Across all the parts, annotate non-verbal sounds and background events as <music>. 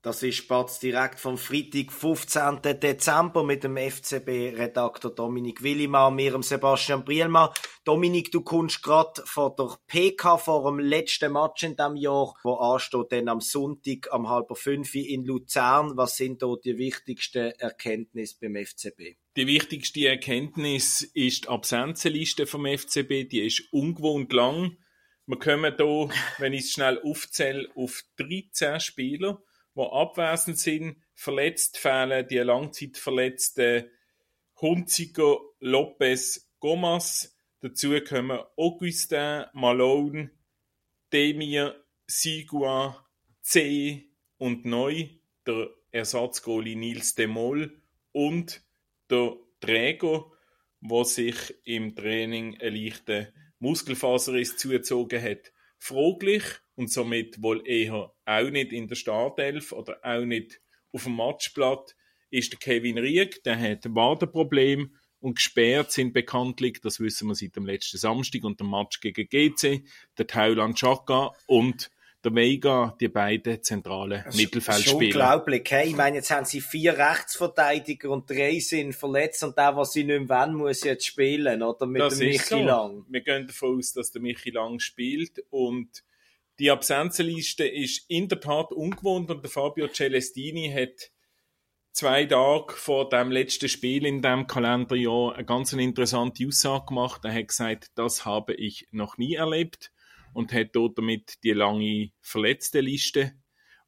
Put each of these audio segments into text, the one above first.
Das ist Spatz direkt vom Freitag, 15. Dezember mit dem FCB-Redakteur Dominik Willimann, mir, dem Sebastian Brielmann. Dominik, du kommst gerade vor der PK, vor dem letzten Match in diesem Jahr, wo ansteht dann am Sonntag am halb fünf in Luzern. Was sind da die wichtigsten Erkenntnisse beim FCB? Die wichtigste Erkenntnis ist die Absenzenliste vom FCB. Die ist ungewohnt lang. Wir kommen hier, wenn ich es schnell aufzähle, auf 13 Spieler die abwesend sind. Verletzt fehlen die Langzeitverletzten Hunziger, Lopez, Gomas. Dazu kommen Augustin, Malone, Demir, Sigua, C und neu der Ersatzgoalie Nils Demol und der Träger, der sich im Training einen leichten Muskelfaserriss zugezogen hat. Fraglich und somit wohl eher auch nicht in der Startelf oder auch nicht auf dem Matchblatt ist der Kevin Rieck, der hat ein Wadenproblem und gesperrt sind bekanntlich, das wissen wir seit dem letzten Samstag und dem Match gegen GC, der Thailand Chaka und der Vega, die beiden zentralen Mittelfeldspieler. unglaublich, hey? Ich meine, jetzt haben sie vier Rechtsverteidiger und drei sind verletzt und der, was sie nicht mehr wollen, muss jetzt spielen, oder? Mit das dem Michi so. Lang. Wir gehen davon aus, dass der Michi Lang spielt und die Absenzenliste ist in der Tat ungewohnt und der Fabio Celestini hat zwei Tage vor dem letzten Spiel in dem Kalenderjahr eine ganz interessante Aussage gemacht. Er hat gesagt, das habe ich noch nie erlebt und hat dort damit die lange verletzte Liste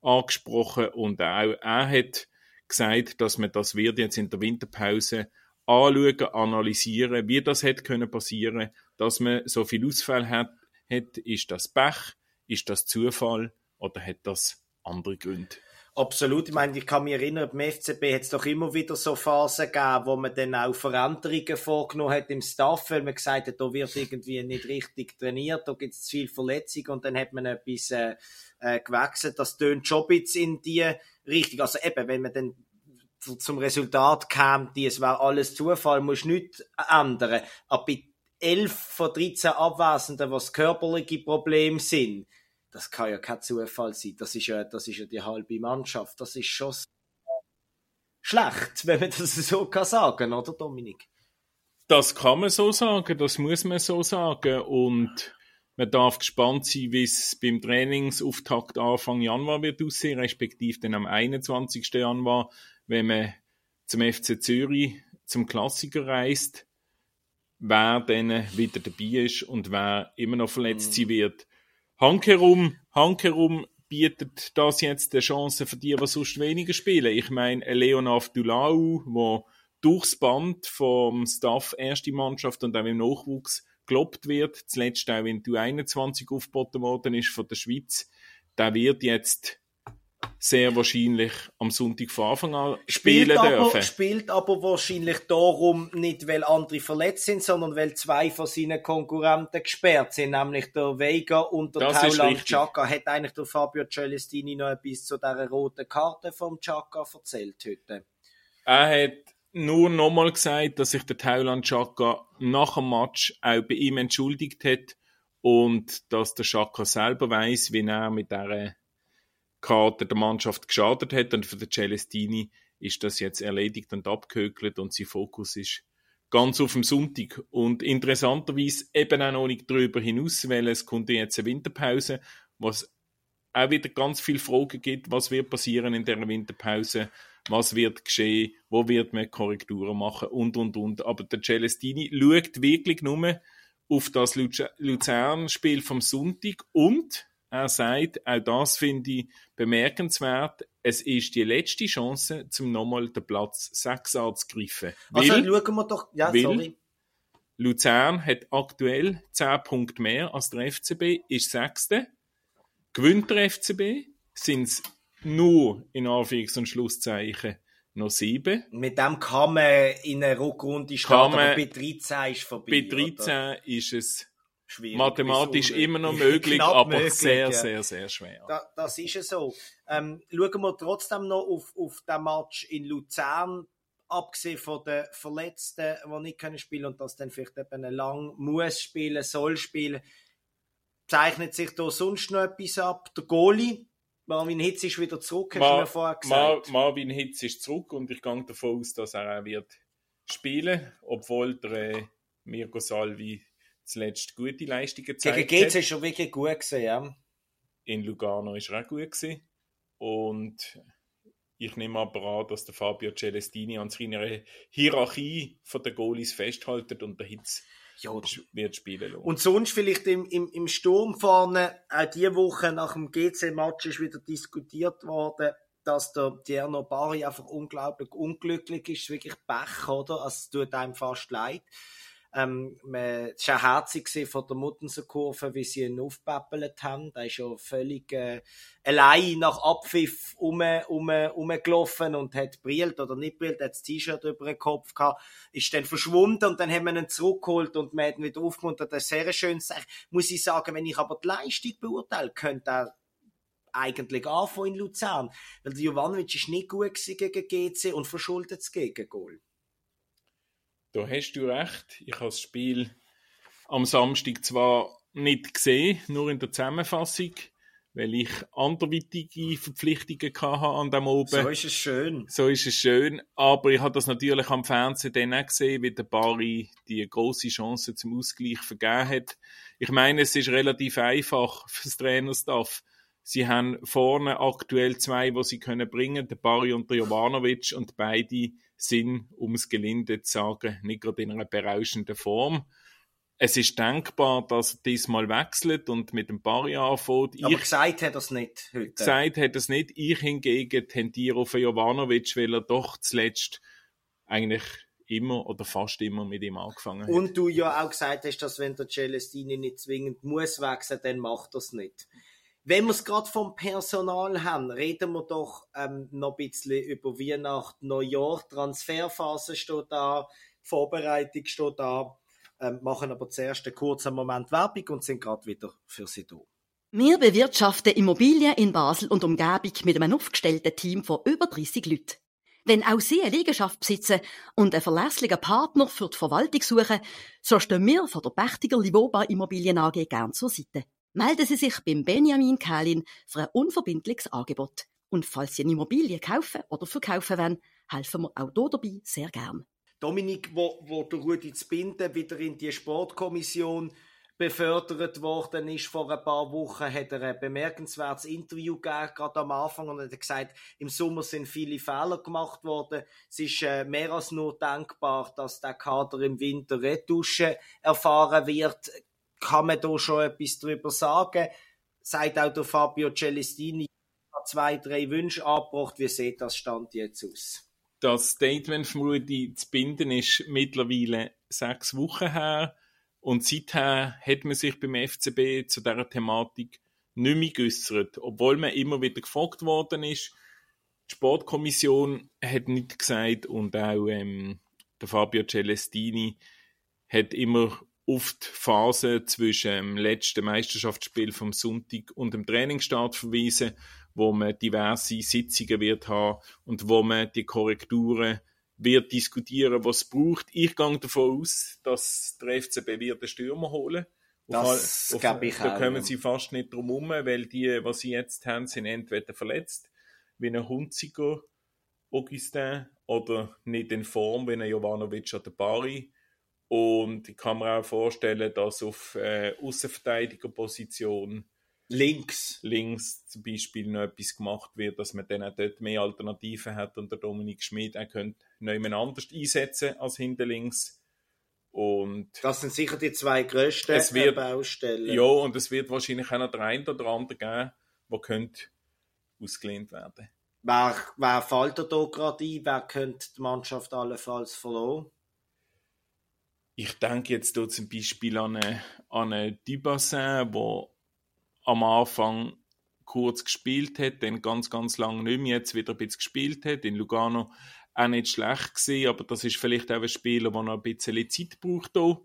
angesprochen und auch er hat gesagt, dass man das wird jetzt in der Winterpause anschauen, analysieren, wie das hätte können passieren, dass man so viel Ausfall hat, hat ist das Pech ist das Zufall oder hat das andere Gründe? Absolut. Ich meine, ich kann mich erinnern, beim FCB hat es doch immer wieder so Phasen gegeben, wo man dann auch Veränderungen vorgenommen hat im Staff, weil man gesagt hat, da wird irgendwie nicht richtig trainiert, da gibt es zu viel Verletzungen und dann hat man etwas äh, äh, gewechselt. Das tönt schon ein bisschen in die Richtung. Also eben, wenn man dann zum Resultat kam, die, es war alles Zufall, muss nichts ändern. Aber bei 11 von 13 Abwesenden, was körperliche Probleme sind, das kann ja kein Zufall sein. Das ist ja, das ist ja die halbe Mannschaft. Das ist schon schlecht, wenn man das so kann sagen, oder Dominik? Das kann man so sagen, das muss man so sagen und man darf gespannt sein, wie es beim Trainingsauftakt Anfang Januar wird aussehen, respektive dann am 21. Januar, wenn man zum FC Zürich zum Klassiker reist, wer dann wieder dabei ist und wer immer noch verletzt sein wird. Hankerum, Hankerum bietet das jetzt eine Chance für die, die sonst weniger spielen. Ich meine, Leonard Dulau, der durchs Band vom Staff erste Mannschaft und auch im Nachwuchs gelobt wird, zuletzt auch in die 21 aufgeboten worden ist von der Schweiz, der wird jetzt sehr wahrscheinlich am Sonntag von Anfang an spielen spielt aber, dürfen. Spielt aber wahrscheinlich darum nicht, weil andere verletzt sind, sondern weil zwei von seinen Konkurrenten gesperrt sind, nämlich der Vega und der Das Tauland. Chaka. Hat eigentlich der Fabio Celestini noch etwas zu dieser roten Karte vom Chaka erzählt heute? Er hat nur nochmal gesagt, dass sich der Thailand Chaka nach dem Match auch bei ihm entschuldigt hat und dass der Chaka selber weiß, wie er mit dieser Karte der Mannschaft geschadet hat und für den Celestini ist das jetzt erledigt und abgehökelt und sein Fokus ist ganz auf dem Sonntag und interessanterweise eben auch noch nicht darüber hinaus, weil es kommt jetzt eine Winterpause, was auch wieder ganz viele Fragen gibt, was wird passieren in der Winterpause, was wird geschehen, wo wird man Korrekturen machen und und und. Aber der Celestini schaut wirklich nur auf das Luz- Luzern-Spiel vom Sonntag und er sagt, auch das finde ich bemerkenswert, es ist die letzte Chance, zum nochmal den Platz 6 anzugreifen. Also Weil- schauen wir doch, ja, weil- sorry. Luzern hat aktuell 10 Punkte mehr als der FCB, ist Sechste. Gewinnt der FCB, sind es nur in Anführungs- und Schlusszeichen noch sieben. Mit dem kann man in eine Rückrunde starten, bei 13 ist vorbei. Bei oder? 13 ist es schwierig. Mathematisch immer noch <laughs> möglich, aber möglich, sehr, ja. sehr, sehr schwer. Da, das ist es so. Ähm, schauen wir trotzdem noch auf, auf den Match in Luzern, abgesehen von den Verletzten, die nicht können spielen und das dann vielleicht eben lang muss spielen, soll spielen. Zeichnet sich da sonst noch etwas ab? Der Goalie, Marvin Hitz ist wieder zurück, hast Mar du mir vorher gesagt. Mar Marvin Hitz ist zurück und ich gehe davon aus, dass er auch wird spielen, obwohl der äh, Mirko Salvi zuletzt gute Leistungen gezeigt. Gegen GC ist er wirklich gut gewesen, ja. In Lugano ist er auch gut gewesen. Und ich nehme aber an, dass der Fabio Celestini an seiner Hierarchie von den Goalies festhält und der Hitz ja, wird spielen lassen. Und sonst vielleicht im, im, im Sturm vorne, auch diese Woche nach dem GC-Match ist wieder diskutiert worden, dass der Tierno Bari einfach unglaublich unglücklich ist, wirklich Pech, oder? Es tut einem fast leid. Ähm, es war auch herzig von der Muttenser wie sie ihn aufpäppelt haben. Da ist ja völlig äh, allein nach Abpfiff um, um, umgelaufen und hat brillt oder nicht brillt, hat das T-Shirt über den Kopf gehabt, ist dann verschwunden und dann haben wir ihn zurückgeholt und wir hat ihn wieder aufgemuntert. Das ist sehr schön. Muss ich sagen, wenn ich aber die Leistung beurteile, könnte er eigentlich anfangen in Luzern. Weil der Jovanovic ist nicht gut gegen GC und verschuldet das Gegengol. Da hast du recht. Ich habe das Spiel am Samstag zwar nicht gesehen, nur in der Zusammenfassung, weil ich anderweitige Verpflichtungen hatte an dem oben. So ist es schön. So ist es schön. Aber ich habe das natürlich am Fernsehen dann auch gesehen, wie der Bari die große Chance zum Ausgleich vergeben hat. Ich meine, es ist relativ einfach fürs Trainerstaff. Sie haben vorne aktuell zwei, wo sie können bringen, der Bari und der Jovanovic und beide sind, um es gelinde zu sagen, nicht gerade in einer berauschenden Form. Es ist denkbar, dass er diesmal wechselt und mit dem Bari anfängt. Aber ich, gesagt hat er es nicht heute. Gesagt hat er es nicht. Ich hingegen tendiere auf Jovanovic, weil er doch zuletzt eigentlich immer oder fast immer mit ihm angefangen hat. Und du ja auch gesagt hast, dass wenn der Celestini nicht zwingend muss wechseln, dann macht er es nicht. Wenn wir es gerade vom Personal haben, reden wir doch ähm, noch ein bisschen über Weihnachten, Neujahr. Transferphase steht da, Vorbereitung steht da. Ähm, machen aber zuerst einen kurzen Moment Werbung und sind gerade wieder für Sie da. Wir bewirtschaften Immobilien in Basel und Umgebung mit einem aufgestellten Team von über 30 Leuten. Wenn auch Sie eine Liegenschaft besitzen und einen verlässlichen Partner für die Verwaltung suchen, so stehen wir von der Pächtiger Livoba Immobilien AG gern zur Seite melden Sie sich beim Benjamin Kählin für ein unverbindliches Angebot. Und falls Sie eine Immobilie kaufen oder verkaufen wollen, helfen wir auch hier dabei sehr gern. Dominik, wo, wo der Rudi Zbinden wieder in die Sportkommission befördert worden ist vor ein paar Wochen, hat er ein bemerkenswertes Interview gegeben, gerade am Anfang, und hat gesagt, im Sommer sind viele Fehler gemacht worden. Es ist äh, mehr als nur denkbar, dass der Kader im Winter Retusche erfahren wird kann man da schon etwas drüber sagen? Sagt auch der Fabio Celestini, zwei, drei Wünsche angebracht. Wie sieht das Stand jetzt aus? Das Statement von Rudi zu binden ist mittlerweile sechs Wochen her. Und seither hat man sich beim FCB zu dieser Thematik nicht mehr geäußert. Obwohl man immer wieder gefragt worden ist. Die Sportkommission hat nicht gesagt und auch ähm, der Fabio Celestini hat immer auf die Phase zwischen dem letzten Meisterschaftsspiel vom Sonntag und dem Trainingsstart verweisen, wo man diverse Sitzungen wird haben und wo man die Korrekturen wird diskutieren, was es braucht. Ich gehe davon aus, dass der FCB wird den Stürmer holen. Das glaube ich Da kommen sie fast nicht drum herum, weil die, was sie jetzt haben, sind entweder verletzt, wie ein Hunziger Augustin, oder nicht in Form, wie ein Jovanovic oder Bari und ich kann mir auch vorstellen, dass auf äh, Außenverteidigerposition links. links zum Beispiel noch etwas gemacht wird, dass man dann auch dort mehr Alternativen hat und der Dominik Schmid auch könnte jemand anders einsetzen als hinter links. Und das sind sicher die zwei grössten es wird, Baustellen. Ja, und es wird wahrscheinlich auch noch der eine oder andere geben, der könnte ausgelehnt werden. Wer, wer fällt da gerade ein? Wer könnte die Mannschaft allenfalls verloren? Ich denke jetzt hier zum Beispiel an einen, an Dubassin, der am Anfang kurz gespielt hat, dann ganz, ganz lange nicht mehr, jetzt wieder ein bisschen gespielt hat. In Lugano auch nicht schlecht gesehen, aber das ist vielleicht auch ein Spieler, der noch ein bisschen Zeit braucht hier.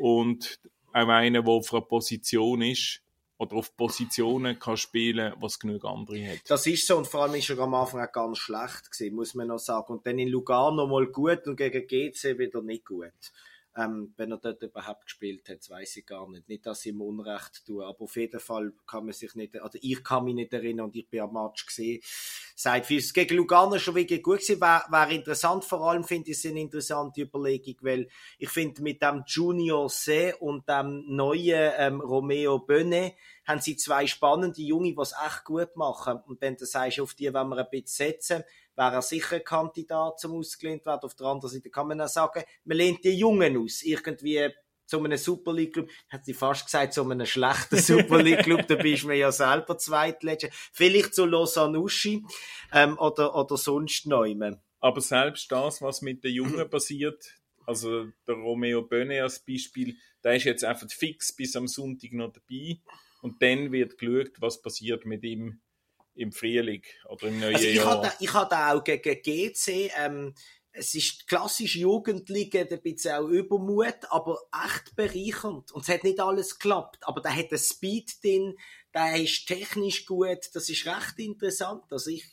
Und auch einer, der auf einer Position ist oder auf Positionen kann spielen, was genug andere hat. Das ist so und vor allem ist er am Anfang auch ganz schlecht gewesen, muss man noch sagen. Und dann in Lugano mal gut und gegen GC wieder nicht gut. Ähm, wenn er dort überhaupt gespielt hat, weiß ich gar nicht. Nicht, dass ich ihm Unrecht tue, aber auf jeden Fall kann man sich nicht, also ich kann mich nicht erinnern und ich bin am Match gesehen. Seit viel gegen Lugano schon wirklich gut gewesen, wäre wär interessant. Vor allem finde ich es eine interessante Überlegung, weil ich finde mit dem Junior C und dem neuen ähm, Romeo Böne haben sie zwei spannende Junge, die es echt gut machen. Und sagst du, auf die wenn wir ein bisschen setzen wäre er sicher ein Kandidat zum ausgelehnt werden. Auf der anderen Seite kann man auch sagen, man lehnt die Jungen aus. Irgendwie zu einem Super League Club, hat sie fast gesagt, zu einem schlechten Super League Club, da bist du mir ja selber Zweitletzter. Vielleicht zu Lausanne Uschi, ähm, oder, oder sonst neumen. Aber selbst das, was mit den Jungen passiert, also der Romeo Böne als Beispiel, der ist jetzt einfach fix bis am Sonntag noch dabei und dann wird geschaut, was passiert mit ihm im Frühling oder im neuen also ich Jahr. Hatte, ich hatte auch gegen GC, ähm, es ist klassisch Jugendliche, ein bisschen auch Übermut, aber echt bereichernd. Und es hat nicht alles geklappt, aber da hat einen Speed drin, der ist technisch gut, das ist recht interessant. Also ich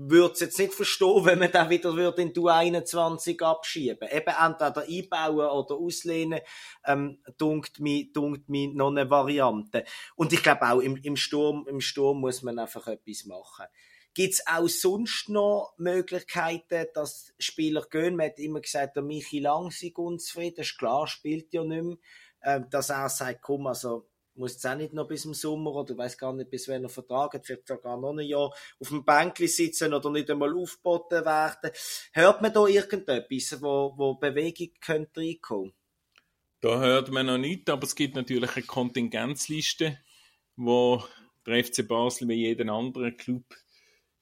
würde es jetzt nicht verstehen, <laughs> wenn man dann wieder würde in du 21 abschieben. Eben entweder einbauen oder auslehnen, ähm, dunkt mir, dunkt mir noch eine Variante. Und ich glaube auch im, im Sturm, im Sturm muss man einfach etwas machen. Gibt es auch sonst noch Möglichkeiten, dass Spieler gehen? Man hat immer gesagt, der Michi Lang sei unzufrieden. Das ist klar, spielt ja nicht mehr. Ähm, dass er sagt, komm, also, muss jetzt auch nicht noch bis zum Sommer oder weiß gar nicht, bis wann er vertragen, vielleicht sogar noch ein Jahr auf dem Bänkli sitzen oder nicht einmal aufgeboten werden. Hört man da irgendetwas, wo, wo Bewegung könnte reinkommen? Da hört man noch nicht, aber es gibt natürlich eine Kontingenzliste, wo der FC Basel wie jeden anderen Club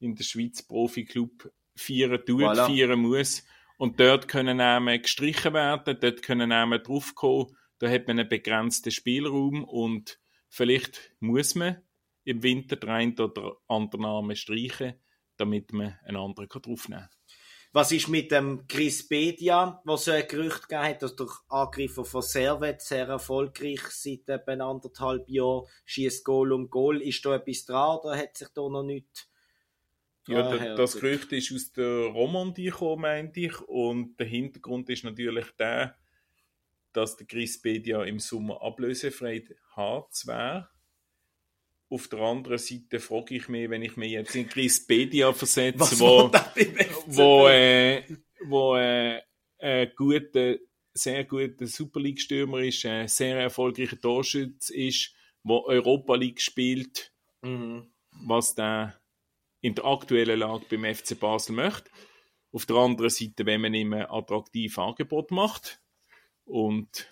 in der Schweiz Profi-Club feiern tut, voilà. feiern muss. Und dort können Namen gestrichen werden, dort können Namen draufkommen, da hat man einen begrenzten Spielraum und vielleicht muss man im Winter den einen oder anderen Namen streichen, damit man einen anderen draufnehmen kann. Was ist mit dem Chris Bedia, was so ein Gerücht gegeben hat, dass der Angreifer von Servet sehr erfolgreich seit etwa anderthalb Jahren schießt Goal um Goal. Ist da etwas dran oder hat sich da noch nichts ja, ah, das Gerücht ist aus der Romandie gekommen, meinte ich. Und der Hintergrund ist natürlich der, dass der Chris Bedia im Sommer ablösefrei hart wäre. Auf der anderen Seite frage ich mich, wenn ich mich jetzt in Chris Bedia versetze, Was wo, wo, äh, wo äh, ein guter, sehr guter Super League-Stürmer ist, ein sehr erfolgreicher Torschütz ist, wo Europa League spielt, mhm. was der in der aktuellen Lage beim FC Basel möchte. Auf der anderen Seite, wenn man ihm ein attraktives Angebot macht, und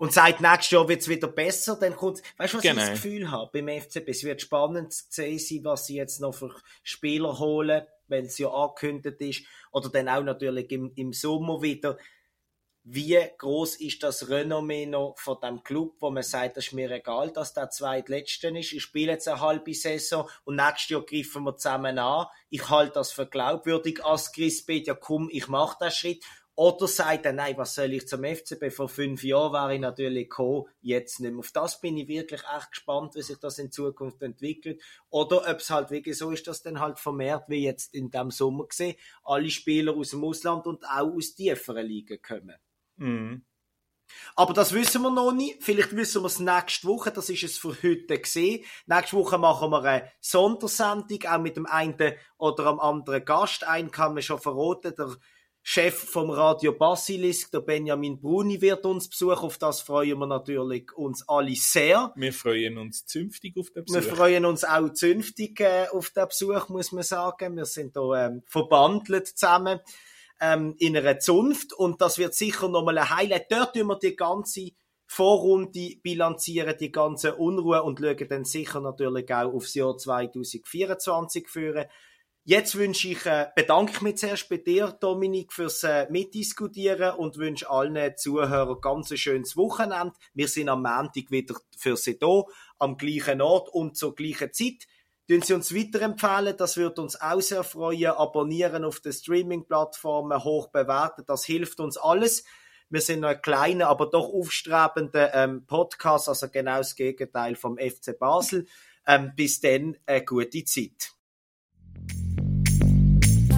und seit nächstes Jahr wird es wieder besser, dann kommt, weißt du, was genau. ich das Gefühl habe beim FCB? Es wird spannend zu sehen sein, was sie jetzt noch für Spieler holen, wenn es ja angekündigt ist, oder dann auch natürlich im, im Sommer wieder. Wie groß ist das Renommee noch von dem Club, wo man sagt, das ist mir egal, dass der zweitletzte ist. Ich spiele jetzt eine halbe Saison und nächstes Jahr greifen wir zusammen an. Ich halte das für glaubwürdig als Chris ja komm, ich mache den Schritt. Oder sagt er, nein, was soll ich zum FCB? Vor fünf Jahren wäre ich natürlich gekommen, jetzt nicht mehr. Auf das bin ich wirklich echt gespannt, wie sich das in Zukunft entwickelt. Oder ob es halt wirklich so ist, dass dann halt vermehrt, wie jetzt in dem Sommer gesehen, alle Spieler aus dem Ausland und auch aus tieferen Ligen kommen. Mhm. Aber das wissen wir noch nicht. Vielleicht wissen wir es nächste Woche. Das ist es für heute gesehen. Nächste Woche machen wir eine Sondersendung, auch mit dem einen oder am anderen Gast. Einen kann man schon verraten. Der Chef vom Radio Basilisk, der Benjamin Bruni, wird uns besuchen. Auf das freuen wir natürlich uns alle sehr. Wir freuen uns zünftig auf den Besuch. Wir freuen uns auch zünftig äh, auf den Besuch, muss man sagen. Wir sind da ähm, verbandelt zusammen ähm, in einer Zunft und das wird sicher nochmal ein Highlight. Dort tun wir die ganze Vorrunde bilanzieren, die ganze Unruhe und schauen dann sicher natürlich auch aufs Jahr 2024 führen. Jetzt wünsche ich, äh, bedanke ich mich zuerst bei dir, Dominik, fürs äh, Mitdiskutieren und wünsche allen Zuhörern ganz ein schönes Wochenende. Wir sind am Montag wieder für Sie da, am gleichen Ort und zur gleichen Zeit. Tun Sie uns weiterempfehlen, das würde uns auch sehr freuen. Abonnieren auf den Streaming-Plattformen, hoch bewerten, das hilft uns alles. Wir sind noch ein kleiner, aber doch aufstrebender ähm, Podcast, also genau das Gegenteil vom FC Basel. Ähm, bis dann eine gute Zeit.